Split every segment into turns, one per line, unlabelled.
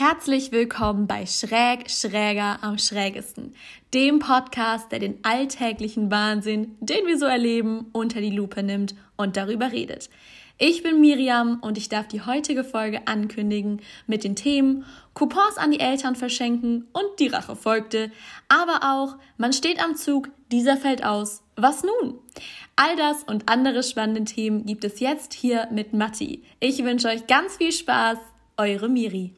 Herzlich willkommen bei Schräg Schräger am schrägesten, dem Podcast, der den alltäglichen Wahnsinn, den wir so erleben, unter die Lupe nimmt und darüber redet. Ich bin Miriam und ich darf die heutige Folge ankündigen mit den Themen Coupons an die Eltern verschenken und die Rache folgte, aber auch man steht am Zug, dieser fällt aus, was nun? All das und andere spannende Themen gibt es jetzt hier mit Matti. Ich wünsche euch ganz viel Spaß, eure Miri.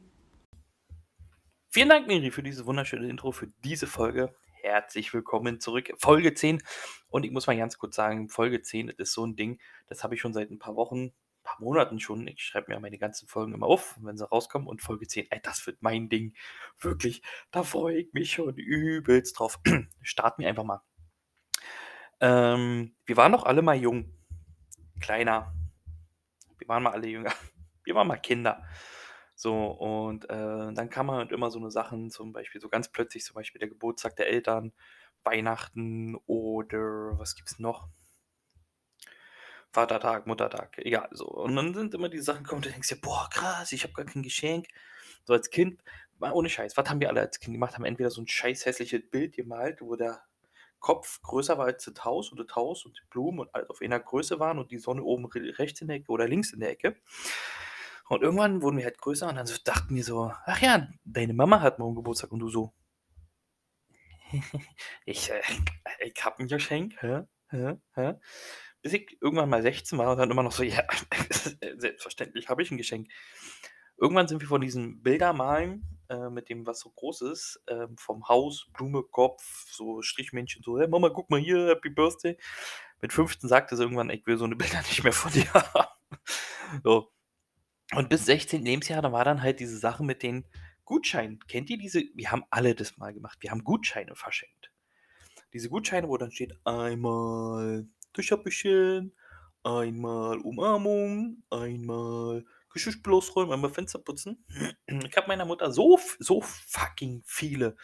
Vielen Dank, Miri, für diese wunderschöne Intro, für diese Folge. Herzlich willkommen zurück. Folge 10. Und ich muss mal ganz kurz sagen, Folge 10 das ist so ein Ding, das habe ich schon seit ein paar Wochen, ein paar Monaten schon. Ich schreibe mir meine ganzen Folgen immer auf, wenn sie rauskommen. Und Folge 10, ey, das wird mein Ding. Wirklich, da freue ich mich schon übelst drauf. Starten wir einfach mal. Ähm, wir waren doch alle mal jung. Kleiner. Wir waren mal alle jünger. Wir waren mal Kinder. So, und äh, dann kann man halt immer so eine Sachen, zum Beispiel so ganz plötzlich, zum Beispiel der Geburtstag der Eltern, Weihnachten oder was gibt's noch? Vatertag, Muttertag, egal, so. Und dann sind immer die Sachen gekommen, du denkst dir, boah, krass, ich habe gar kein Geschenk. So als Kind, ohne Scheiß, was haben wir alle als Kind gemacht? Haben entweder so ein scheiß hässliches Bild gemalt, wo der Kopf größer war als das Haus und das Haus und die Blumen und alles auf einer Größe waren und die Sonne oben rechts in der Ecke oder links in der Ecke. Und irgendwann wurden wir halt größer und dann so dachten wir so, ach ja, deine Mama hat morgen Geburtstag und du so. ich, äh, ich hab ein Geschenk, hä? Hä? Hä? Bis ich irgendwann mal 16 war und dann immer noch so, ja, selbstverständlich habe ich ein Geschenk. Irgendwann sind wir von diesem Bildermalen äh, mit dem, was so groß ist, äh, vom Haus, Blume, Kopf, so Strichmännchen, so, hey Mama, guck mal hier, Happy Birthday. Mit 15 sagte sie irgendwann, ich will so eine Bilder nicht mehr von dir haben. so. Und bis 16. Lebensjahr, da war dann halt diese Sache mit den Gutscheinen. Kennt ihr diese? Wir haben alle das mal gemacht. Wir haben Gutscheine verschenkt. Diese Gutscheine, wo dann steht einmal Tischabwischen, einmal Umarmung, einmal Geschirrspül ausräumen, einmal Fenster putzen. Ich habe meiner Mutter so, so fucking viele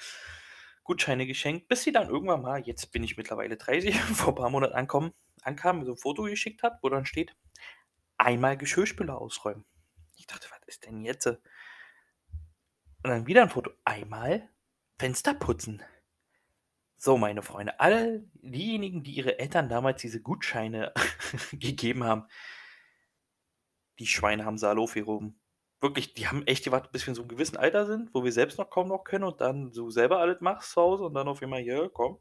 Gutscheine geschenkt, bis sie dann irgendwann mal, jetzt bin ich mittlerweile 30, vor ein paar Monaten ankommen, ankam, so ein Foto geschickt hat, wo dann steht, einmal Geschirrspüler ausräumen. Ich dachte, was ist denn jetzt? Und dann wieder ein Foto. Einmal Fenster putzen. So, meine Freunde, alle diejenigen, die ihre Eltern damals diese Gutscheine gegeben haben, die Schweine haben Salo rum. Wirklich, die haben echt gewartet, bis wir in so einem gewissen Alter sind, wo wir selbst noch kaum noch können und dann so selber alles machst zu Hause und dann auf einmal, hier, komm,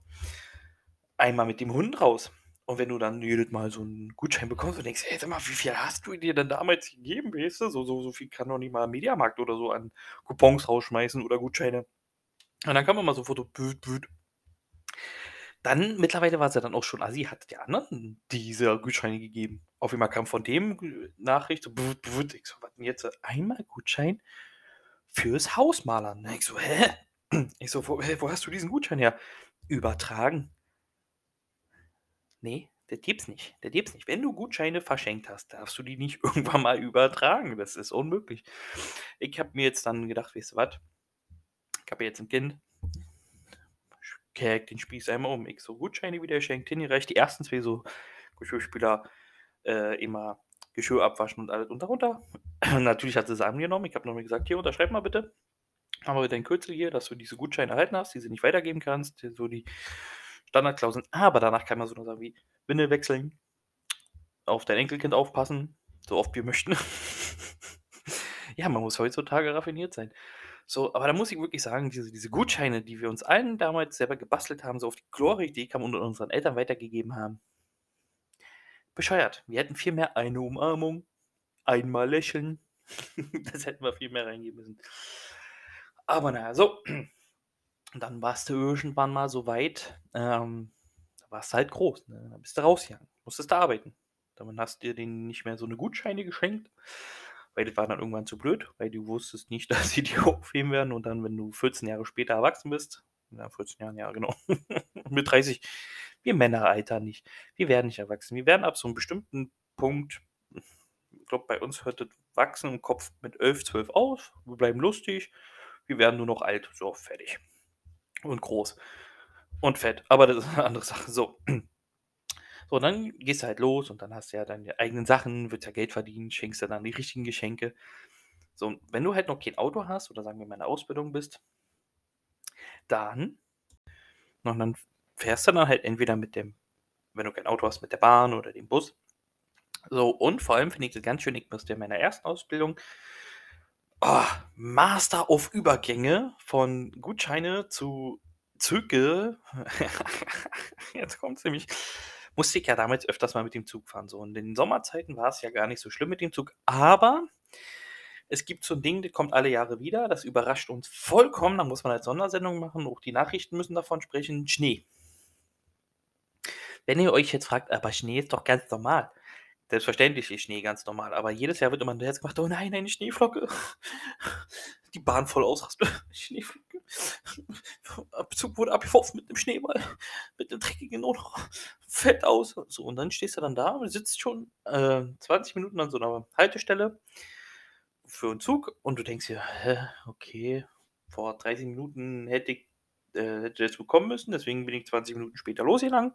einmal mit dem Hund raus. Und wenn du dann jedes Mal so einen Gutschein bekommst und denkst, hey, sag mal, wie viel hast du dir denn damals gegeben, weißt du? So, so, so viel kann doch nicht mal Mediamarkt oder so an Coupons rausschmeißen oder Gutscheine. Und dann kann man mal so Foto. Dann, mittlerweile war es ja dann auch schon assi, hat der anderen diese Gutscheine gegeben. Auf einmal kam von dem Nachricht, so, büt, büt. Ich so, was denn jetzt? Einmal Gutschein fürs Hausmalern. Ich so, hä? Ich so, wo, wo hast du diesen Gutschein her? Übertragen. Nee, der gibt's nicht. Der gibt's nicht. Wenn du Gutscheine verschenkt hast, darfst du die nicht irgendwann mal übertragen. Das ist unmöglich. Ich habe mir jetzt dann gedacht, weißt du was? Ich habe jetzt ein Kind. Kerk den Spieß einmal um. Ich so Gutscheine wieder schenkt, hingereicht. Die ersten zwei so Geschirrspüler äh, immer Geschirr abwaschen und alles und darunter. Natürlich hat sie es angenommen. Ich habe nochmal gesagt, hier unterschreib mal bitte. Haben wir dein Kürzel hier, dass du diese Gutscheine erhalten hast, die sie nicht weitergeben kannst. So die Standardklauseln. Aber danach kann man so sagen wie Windel wechseln, auf dein Enkelkind aufpassen, so oft wir möchten. ja, man muss heutzutage raffiniert sein. So, aber da muss ich wirklich sagen, diese, diese Gutscheine, die wir uns allen damals selber gebastelt haben, so auf die Glorreidee kamen und unseren Eltern weitergegeben haben, bescheuert. Wir hätten viel mehr eine Umarmung, einmal lächeln. das hätten wir viel mehr reingeben müssen. Aber naja, so. Und dann warst du irgendwann mal so weit, ähm, da warst du halt groß, ne? Da bist du rausgegangen, musstest du arbeiten. Dann hast du dir denen nicht mehr so eine Gutscheine geschenkt, weil das war dann irgendwann zu blöd, weil du wusstest nicht, dass sie dir aufheben werden und dann, wenn du 14 Jahre später erwachsen bist, ja, 14 Jahren, ja, genau, mit 30, wir Männer altern nicht. Wir werden nicht erwachsen. Wir werden ab so einem bestimmten Punkt, ich glaube, bei uns hört das Wachsen im Kopf mit 11, 12 auf. Wir bleiben lustig. Wir werden nur noch alt. So, fertig und groß und fett. Aber das ist eine andere Sache. So. So, dann gehst du halt los und dann hast du ja deine eigenen Sachen, wird ja Geld verdienen, schenkst du dann die richtigen Geschenke. So, wenn du halt noch kein Auto hast oder sagen wir mal in der Ausbildung bist, dann, und dann fährst du dann halt entweder mit dem, wenn du kein Auto hast, mit der Bahn oder dem Bus. So, und vor allem finde ich das ganz schön, ich musste in meiner ersten Ausbildung oh, Master auf Übergänge von Gutscheine zu Züge. Jetzt kommt es nämlich. Musste ich ja damals öfters mal mit dem Zug fahren. So. In den Sommerzeiten war es ja gar nicht so schlimm mit dem Zug. Aber es gibt so ein Ding, das kommt alle Jahre wieder. Das überrascht uns vollkommen. Da muss man als Sondersendung machen. Auch die Nachrichten müssen davon sprechen. Schnee. Wenn ihr euch jetzt fragt, aber Schnee ist doch ganz normal. Selbstverständlich ist Schnee ganz normal, aber jedes Jahr wird immer jetzt gemacht, oh nein, eine Schneeflocke. Die Bahn voll ausrastet. Schneeflocke. Zug wurde abgeworfen mit einem Schneeball, mit einem dreckigen Not. Fett aus. So, und dann stehst du dann da und sitzt schon äh, 20 Minuten an so einer Haltestelle für einen Zug und du denkst dir, hä, okay, vor 30 Minuten hätte ich äh, hätte das bekommen müssen, deswegen bin ich 20 Minuten später losgegangen.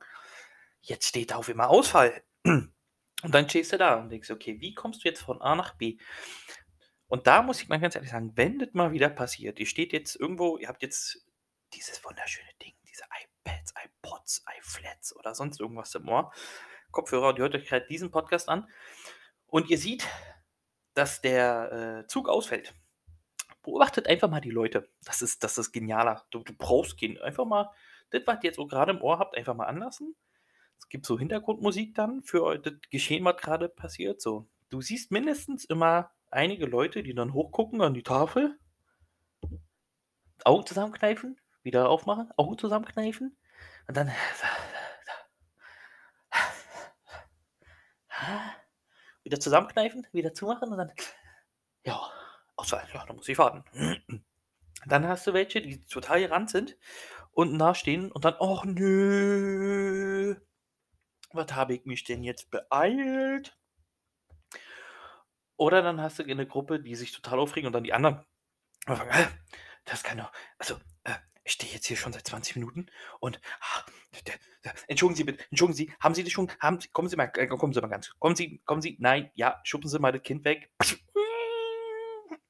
Jetzt steht da auf immer Ausfall. Und dann stehst du da und denkst, okay, wie kommst du jetzt von A nach B? Und da muss ich mal ganz ehrlich sagen, wenn das mal wieder passiert, ihr steht jetzt irgendwo, ihr habt jetzt dieses wunderschöne Ding, diese iPads, iPods, iFlats oder sonst irgendwas im Ohr, Kopfhörer, und ihr hört euch gerade diesen Podcast an und ihr seht, dass der äh, Zug ausfällt. Beobachtet einfach mal die Leute. Das ist, das ist genialer. Du, du brauchst gehen. Einfach mal, das, was ihr jetzt gerade im Ohr habt, einfach mal anlassen es gibt so Hintergrundmusik dann für das Geschehen, was gerade passiert. So, du siehst mindestens immer einige Leute, die dann hochgucken an die Tafel, Augen zusammenkneifen, wieder aufmachen, Augen zusammenkneifen und dann wieder zusammenkneifen, wieder zumachen und dann ja, Auswahl, ja, dann muss ich warten. Dann hast du welche, die total gerannt sind und nachstehen und dann, oh nö, was habe ich mich denn jetzt beeilt? Oder dann hast du eine Gruppe, die sich total aufregen und dann die anderen. Das kann doch. Also, äh, ich stehe jetzt hier schon seit 20 Minuten und. Ah, entschuldigen Sie bitte, entschuldigen Sie, haben Sie das schon? Haben kommen Sie mal, äh, kommen Sie mal ganz. Kommen Sie, kommen Sie, nein, ja, schuppen Sie mal das Kind weg.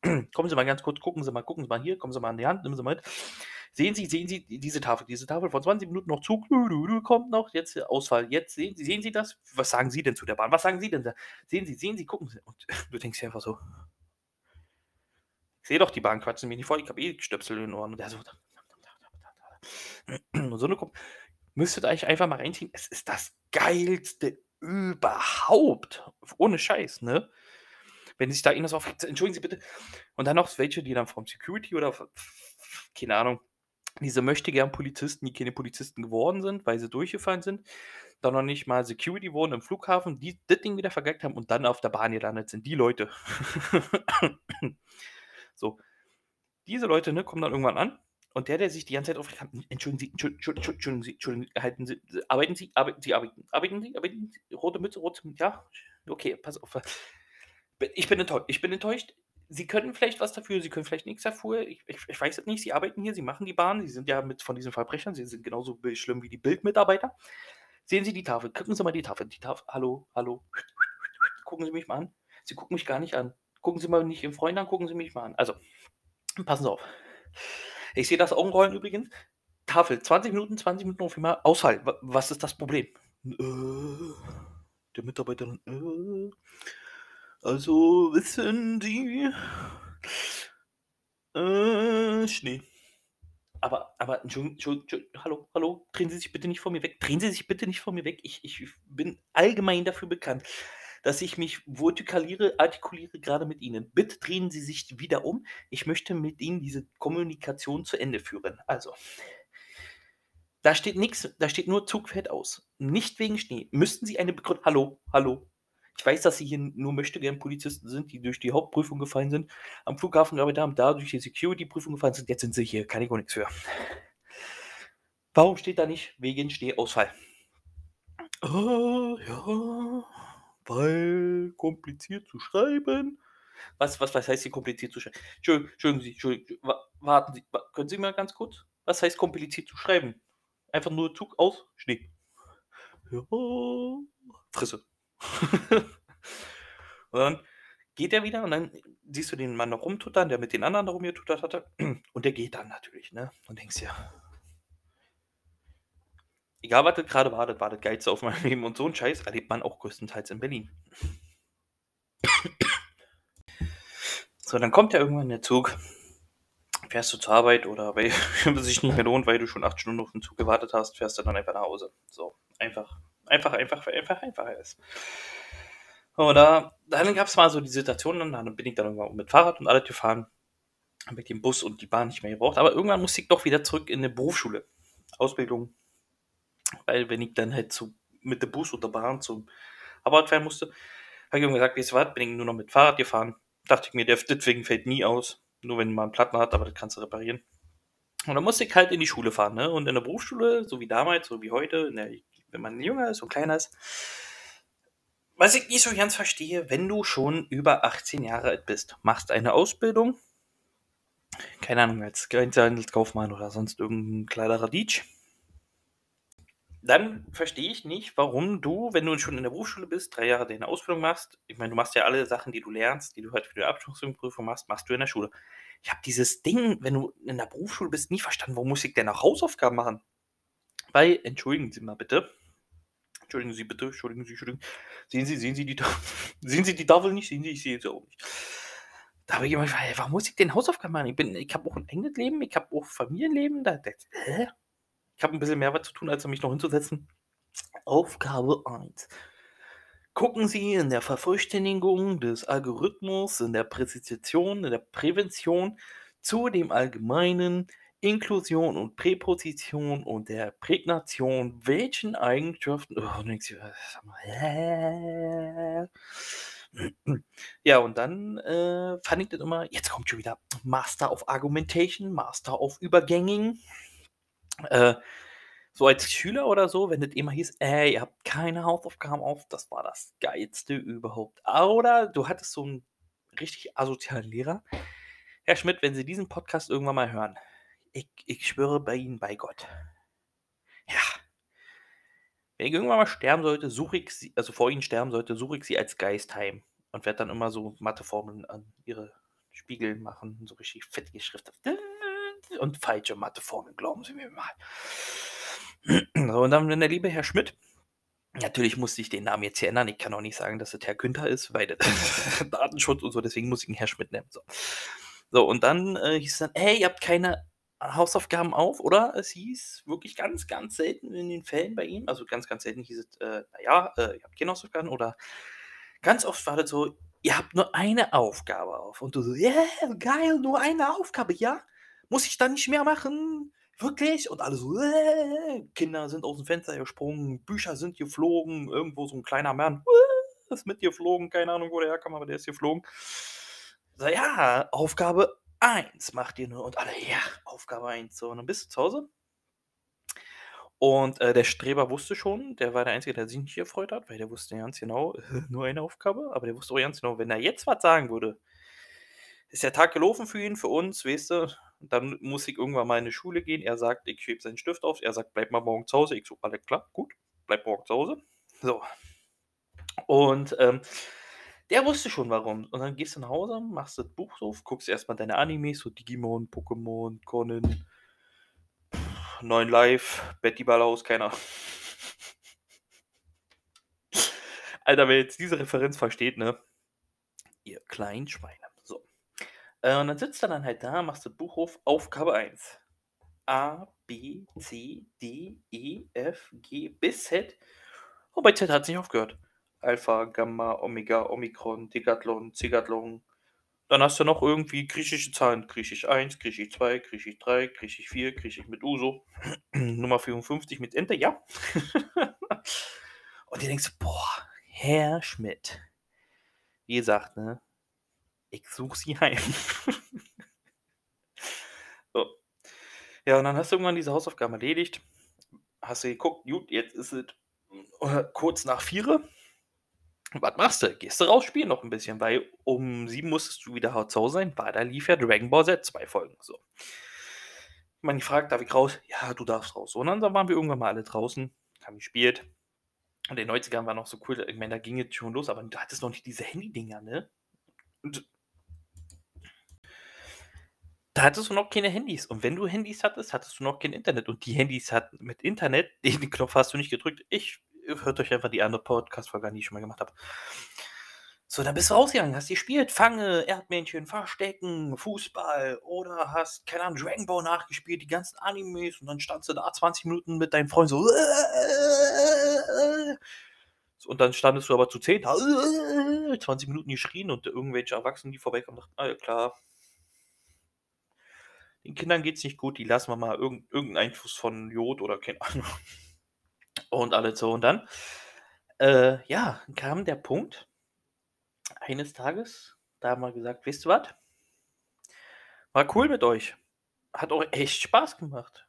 kommen Sie mal ganz kurz, gucken Sie mal, gucken Sie mal hier, kommen Sie mal an die Hand, nehmen Sie mal mit. Sehen Sie, sehen Sie diese Tafel, diese Tafel von 20 Minuten noch Zug, kommt noch, jetzt Ausfall, jetzt sehen Sie, sehen Sie das? Was sagen Sie denn zu der Bahn? Was sagen Sie denn da? Sehen Sie, sehen Sie, gucken Sie. Und du denkst dir einfach so, ich sehe doch die Bahn, quatschen mir nicht vor, ich habe eh Stöpsel in den Ohren. Und der so, und so eine Gruppe, müsstet euch einfach mal reinziehen. Es ist das geilste überhaupt. Ohne Scheiß, ne? Wenn sich da irgendwas auf, entschuldigen Sie bitte. Und dann noch welche, die dann vom Security oder, keine Ahnung, diese möchte gern Polizisten, die keine Polizisten geworden sind, weil sie durchgefallen sind, dann noch nicht mal Security wurden im Flughafen, die das Ding wieder vergeigt haben und dann auf der Bahn gelandet sind. Die Leute. so. Diese Leute ne, kommen dann irgendwann an und der, der sich die ganze Zeit aufregt, entschuldigen Sie, entschuldigen, entschuldigen Sie, entschuldigen, halten Sie, arbeiten Sie, arbeiten Sie, arbeiten, arbeiten Sie, arbeiten Sie, rote Mütze, rote, ja, okay, pass auf. Ich bin enttäuscht, ich bin enttäuscht, sie können vielleicht was dafür, sie können vielleicht nichts dafür. Ich, ich, ich weiß es nicht. Sie arbeiten hier, sie machen die Bahn, sie sind ja mit von diesen Verbrechern, sie sind genauso schlimm wie die Bildmitarbeiter. Sehen Sie die Tafel, gucken Sie mal die Tafel. Die Tafel, hallo, hallo. Gucken Sie mich mal an. Sie gucken mich gar nicht an. Gucken Sie mal nicht Ihren Freund an, gucken Sie mich mal an. Also, passen Sie auf. Ich sehe das Augenrollen übrigens. Tafel, 20 Minuten, 20 Minuten auf einmal Ausfall. Was ist das Problem? Äh, der Mitarbeiter, äh, also wissen Sie, äh, Schnee. Aber, aber, Entschuldigung, Entschuldigung, hallo, hallo, drehen Sie sich bitte nicht vor mir weg. Drehen Sie sich bitte nicht vor mir weg. Ich, ich bin allgemein dafür bekannt, dass ich mich vertikaliere, artikuliere gerade mit Ihnen. Bitte drehen Sie sich wieder um. Ich möchte mit Ihnen diese Kommunikation zu Ende führen. Also, da steht nichts, da steht nur Zug fährt aus. Nicht wegen Schnee. Müssten Sie eine Begründung. Hallo, hallo, ich weiß, dass sie hier nur möchte gern Polizisten sind, die durch die Hauptprüfung gefallen sind, am Flughafen gearbeitet haben, da durch die Security-Prüfung gefallen sind. Jetzt sind sie hier, kann ich auch nichts für. Warum steht da nicht wegen Stehausfall? Oh, ja, weil kompliziert zu schreiben. Was, was, was heißt hier kompliziert zu schreiben? Entschuldigen, Sie, Entschuldigen, warten Sie, können Sie mal ganz kurz? Was heißt kompliziert zu schreiben? Einfach nur Zug aus, Schnee. Ja, Frisse. und dann geht er wieder und dann siehst du den Mann noch rumtuttern, der mit den anderen da rumgetuttert hatte. Und der geht dann natürlich, ne? Und denkst dir, egal was das gerade war, das war das Geilste auf meinem Leben. Und so ein Scheiß erlebt man auch größtenteils in Berlin. So, dann kommt ja irgendwann der Zug. Fährst du zur Arbeit oder weil es sich nicht mehr lohnt, weil du schon acht Stunden auf den Zug gewartet hast, fährst du dann einfach nach Hause. So, einfach, einfach, einfach, einfach, einfach ist. Oder dann gab es mal so die Situation, dann bin ich dann irgendwann mit Fahrrad und alles gefahren, habe ich den Bus und die Bahn nicht mehr gebraucht. Aber irgendwann musste ich doch wieder zurück in eine Berufsschule, Ausbildung, weil wenn ich dann halt zu, mit dem Bus oder Bahn zum Arbeit fahren musste, habe ich irgendwann gesagt, weißt du was, bin ich nur noch mit Fahrrad gefahren. Dachte ich mir, der deswegen fällt nie aus, nur wenn man einen Platten hat, aber das kannst du reparieren. Und dann musste ich halt in die Schule fahren, ne? Und in der Berufsschule, so wie damals, so wie heute, der, wenn man jünger ist und kleiner ist, was ich nicht so ganz verstehe, wenn du schon über 18 Jahre alt bist, machst eine Ausbildung, keine Ahnung, als Grenzhandelskaufmann oder sonst irgendein kleinerer Dietsch, dann verstehe ich nicht, warum du, wenn du schon in der Berufsschule bist, drei Jahre deine Ausbildung machst, ich meine, du machst ja alle Sachen, die du lernst, die du halt für die Abschlussprüfung machst, machst du in der Schule. Ich habe dieses Ding, wenn du in der Berufsschule bist, nie verstanden, warum muss ich denn auch Hausaufgaben machen? Weil, entschuldigen Sie mal bitte, Entschuldigen Sie bitte, entschuldigen Sie, entschuldigen. Sehen Sie, sehen Sie die Tafel, sehen Sie die Tafel nicht? Sehen Sie, ich sehe sie auch nicht. Da habe ich immer gefragt, warum muss ich denn Hausaufgaben machen? Ich, ich habe auch ein eigenes Leben, ich habe auch Familienleben. Da, da, hä? Ich habe ein bisschen mehr was zu tun, als mich noch hinzusetzen. Aufgabe 1. Gucken Sie in der Vervollständigung des Algorithmus, in der Präzision, in der Prävention zu dem allgemeinen Inklusion und Präposition und der Prägnation, welchen Eigenschaften. Oh, mal, äh, ja, und dann äh, fand ich das immer, jetzt kommt schon wieder Master of Argumentation, Master of Übergänging. Äh, so als Schüler oder so, wenn das immer hieß, ey, ihr habt keine Hausaufgaben auf, das war das Geilste überhaupt. Oder du hattest so einen richtig asozialen Lehrer. Herr Schmidt, wenn Sie diesen Podcast irgendwann mal hören, ich, ich schwöre bei Ihnen, bei Gott. Ja. Wenn ich irgendwann mal sterben sollte, suche ich sie, also vor Ihnen sterben sollte, suche ich sie als Geist heim und werde dann immer so Matheformeln an ihre Spiegel machen, so richtig fett geschriftet. Und falsche Matheformeln, glauben Sie mir mal. So, und dann, wenn der liebe Herr Schmidt, natürlich musste ich den Namen jetzt hier ändern. Ich kann auch nicht sagen, dass es Herr Günther ist, weil Datenschutz und so, deswegen muss ich ihn Herr Schmidt nennen. So, so und dann äh, hieß es dann, hey, ihr habt keine Hausaufgaben auf, oder? Es hieß wirklich ganz, ganz selten in den Fällen bei ihm, also ganz, ganz selten hieß es, äh, naja, äh, ihr habt keine Hausaufgaben, oder ganz oft war das so, ihr habt nur eine Aufgabe auf. Und du so, yeah, geil, nur eine Aufgabe, ja? Muss ich dann nicht mehr machen? Wirklich? Und alle so, äh, Kinder sind aus dem Fenster gesprungen, Bücher sind geflogen, irgendwo so ein kleiner Mann äh, ist mitgeflogen, keine Ahnung, wo der herkam, aber der ist geflogen. So, ja, Aufgabe 1 macht ihr nur. Und alle, ja, Aufgabe 1. So, und dann bist du zu Hause. Und äh, der Streber wusste schon, der war der Einzige, der sich nicht gefreut hat, weil der wusste ganz genau, nur eine Aufgabe, aber der wusste auch ganz genau, wenn er jetzt was sagen würde, ist der Tag gelaufen für ihn, für uns, weißt du, dann muss ich irgendwann mal in die Schule gehen. Er sagt, ich schiebe seinen Stift auf, er sagt, bleib mal morgen zu Hause. Ich so, alles klar, gut, bleib morgen zu Hause. So. Und ähm, der wusste schon warum. Und dann gehst du nach Hause, machst das Buch auf, guckst erstmal deine Animes, so Digimon, Pokémon, Conan, Neun Live, Betty Ballhaus, keiner. Alter, wer jetzt diese Referenz versteht, ne? Ihr kleinen Schweine. So. Äh, und dann sitzt er dann halt da, machst das Buch auf, Aufgabe 1. A, B, C, D, E, F, G bis Z. Und bei Z hat es nicht aufgehört. Alpha, Gamma, Omega, Omikron, Decathlon, Zigathlon. Dann hast du noch irgendwie griechische Zahlen. Griechisch 1, Griechisch 2, Griechisch 3, Griechisch 4, Griechisch mit Uso. Nummer 54 mit Enter, ja. Und ihr denkst, boah, Herr Schmidt. Wie gesagt, ne? Ich suche sie heim. so. Ja, und dann hast du irgendwann diese Hausaufgaben erledigt. Hast du geguckt, gut, jetzt ist es äh, kurz nach 4 was machst du? Gehst du raus, spielen noch ein bisschen, weil um sieben musstest du wieder zu Hause sein, weil da lief ja Dragon Ball Z, zwei Folgen. So. Man gefragt, darf ich raus? Ja, du darfst raus. Und dann waren wir irgendwann mal alle draußen, haben gespielt. Und in den 90ern war noch so cool, ich meine, da ging jetzt schon los, aber du hattest noch nicht diese Handy-Dinger, ne? Und da hattest du noch keine Handys. Und wenn du Handys hattest, hattest du noch kein Internet. Und die Handys hatten mit Internet, den Knopf hast du nicht gedrückt. Ich hört euch einfach die andere Podcast-Folge an, die ich schon mal gemacht habe. So, dann bist du rausgegangen, hast gespielt, Fange, Erdmännchen, Verstecken, Fußball oder hast, keine Ahnung, Dragon Ball nachgespielt, die ganzen Animes und dann standst du da 20 Minuten mit deinen Freunden so. Und dann standest du aber zu 10, 20 Minuten geschrien und irgendwelche Erwachsenen, die vorbeikommen, dachten, ah ja klar, den Kindern geht's nicht gut, die lassen wir mal irgendeinen Einfluss von Jod oder keine Ahnung. Und alles so. Und dann, äh, ja, kam der Punkt, eines Tages, da haben wir gesagt, wisst ihr was? War cool mit euch. Hat auch echt Spaß gemacht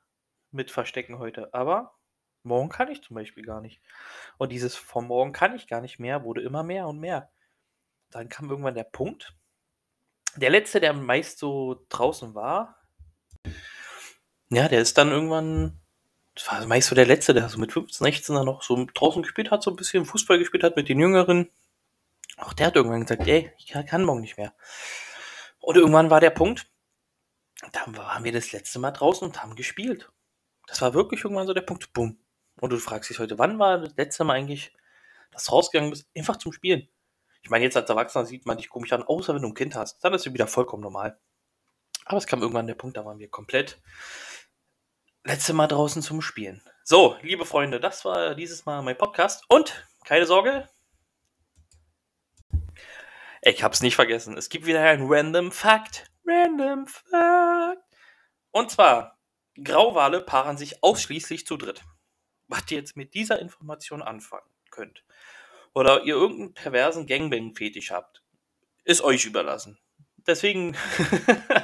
mit Verstecken heute. Aber morgen kann ich zum Beispiel gar nicht. Und dieses von morgen kann ich gar nicht mehr wurde immer mehr und mehr. Dann kam irgendwann der Punkt. Der letzte, der meist so draußen war, ja, der ist dann irgendwann, das war meist so der letzte, der so mit 15, 16 dann noch so draußen gespielt hat, so ein bisschen Fußball gespielt hat mit den Jüngeren. Auch der hat irgendwann gesagt, ey, ich kann morgen nicht mehr. Und irgendwann war der Punkt, da waren wir das letzte Mal draußen und haben gespielt. Das war wirklich irgendwann so der Punkt, bumm. Und du fragst dich heute, wann war das letzte Mal eigentlich, dass du rausgegangen bist, einfach zum Spielen? Ich meine, jetzt als Erwachsener sieht man dich komisch an, außer wenn du ein Kind hast. Dann ist es wieder vollkommen normal. Aber es kam irgendwann der Punkt, da waren wir komplett letzte Mal draußen zum Spielen. So, liebe Freunde, das war dieses Mal mein Podcast. Und keine Sorge, ich hab's nicht vergessen. Es gibt wieder ein Random Fact. Random Fact. Und zwar, Grauwale paaren sich ausschließlich zu dritt. Was ihr jetzt mit dieser Information anfangen könnt. Oder ihr irgendeinen perversen Gangbang-Fetisch habt. Ist euch überlassen. Deswegen.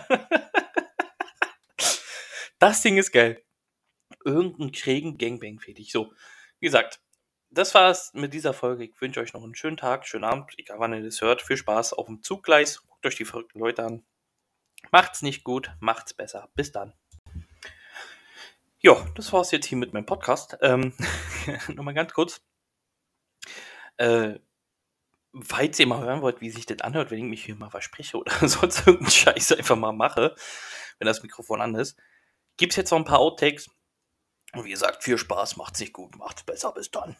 das Ding ist geil. Irgendeinen schrägen Gangbang-Fetisch. So, wie gesagt, das war's mit dieser Folge. Ich wünsche euch noch einen schönen Tag, schönen Abend, egal wann ihr das hört. Viel Spaß auf dem Zuggleis. Guckt euch die verrückten Leute an. Macht's nicht gut, macht's besser. Bis dann. Ja, das war's jetzt hier mit meinem Podcast. Ähm, Nochmal ganz kurz. Äh, falls ihr mal hören wollt, wie sich das anhört, wenn ich mich hier mal verspreche oder sonst irgendeinen Scheiß einfach mal mache, wenn das Mikrofon an ist, gibt's jetzt noch ein paar Outtakes. Und wie gesagt, viel Spaß, macht's nicht gut, macht's besser, bis dann.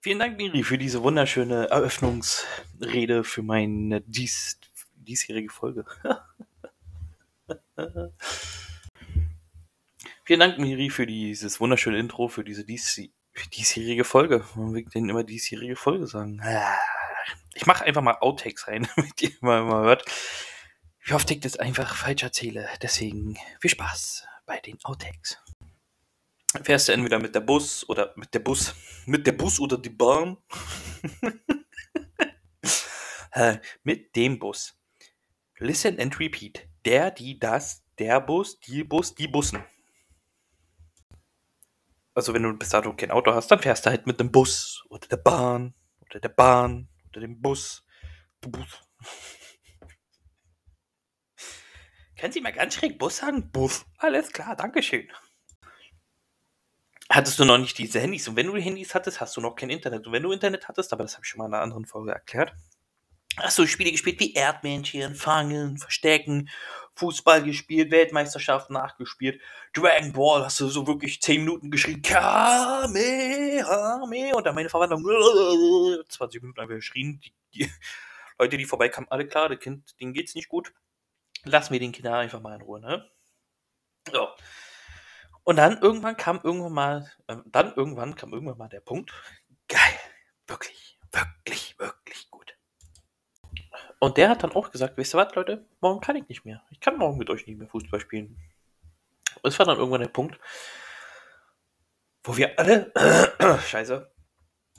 Vielen Dank, Miri, für diese wunderschöne Eröffnungsrede für meine dies, diesjährige Folge. Vielen Dank, Miri, für dieses wunderschöne Intro, für diese dies, diesjährige Folge. Man will denn immer diesjährige Folge sagen. Ich mache einfach mal Outtakes rein, damit ihr mal, mal hört, wie oft ich das einfach falsch erzähle. Deswegen viel Spaß bei den Outtakes fährst du entweder mit der Bus oder mit der Bus, mit der Bus oder die Bahn. äh, mit dem Bus. Listen and repeat. Der, die, das, der Bus, die Bus, die Bussen. Also wenn du bis dato kein Auto hast, dann fährst du halt mit dem Bus oder der Bahn oder der Bahn oder dem Bus. Bus. Können Sie mal ganz schräg Bus sagen? Bus. Alles klar, Dankeschön hattest du noch nicht diese Handys. Und wenn du Handys hattest, hast du noch kein Internet. Und wenn du Internet hattest, aber das habe ich schon mal in einer anderen Folge erklärt, hast du Spiele gespielt wie Erdmännchen, Fangen, Verstecken, Fußball gespielt, Weltmeisterschaften nachgespielt, Dragon Ball hast du so wirklich 10 Minuten geschrien, Kamehame, und dann meine Verwandlung, 20 Minuten einfach geschrien. Die, die Leute, die vorbeikamen, alle klar, der Kind, denen geht's nicht gut. Lass mir den Kindern einfach mal in Ruhe, ne? So. Und dann irgendwann kam irgendwann mal, äh, dann irgendwann kam irgendwann mal der Punkt, geil, wirklich, wirklich, wirklich gut. Und der hat dann auch gesagt, wisst ihr was, Leute, morgen kann ich nicht mehr. Ich kann morgen mit euch nicht mehr Fußball spielen. Und es war dann irgendwann der Punkt, wo wir alle, scheiße,